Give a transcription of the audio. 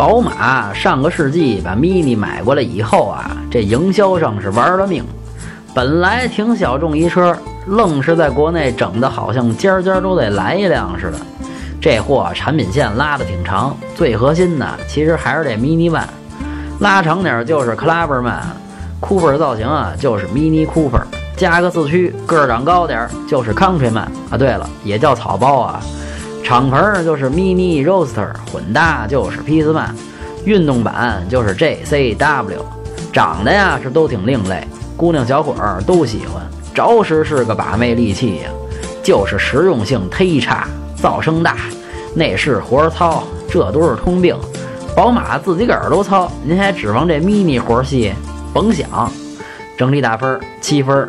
宝马上个世纪把 Mini 买过来以后啊，这营销上是玩了命。本来挺小众一车，愣是在国内整的好像家家都得来一辆似的。这货产品线拉的挺长，最核心的其实还是这 Mini One，拉长点就是 Clubman，Cooper 造型啊就是 Mini Cooper，加个四驱，个儿长高点儿就是 Countryman 啊。对了，也叫草包啊。敞篷就是 Mini Roaster，混搭就是 Pacman，运动版就是 JCW，长得呀是都挺另类，姑娘小伙儿都喜欢，着实是个把妹利器呀，就是实用性忒差，噪声大，内饰活儿糙，这都是通病。宝马自己个儿都糙，您还指望这 Mini 活儿细？甭想。整体打分七分。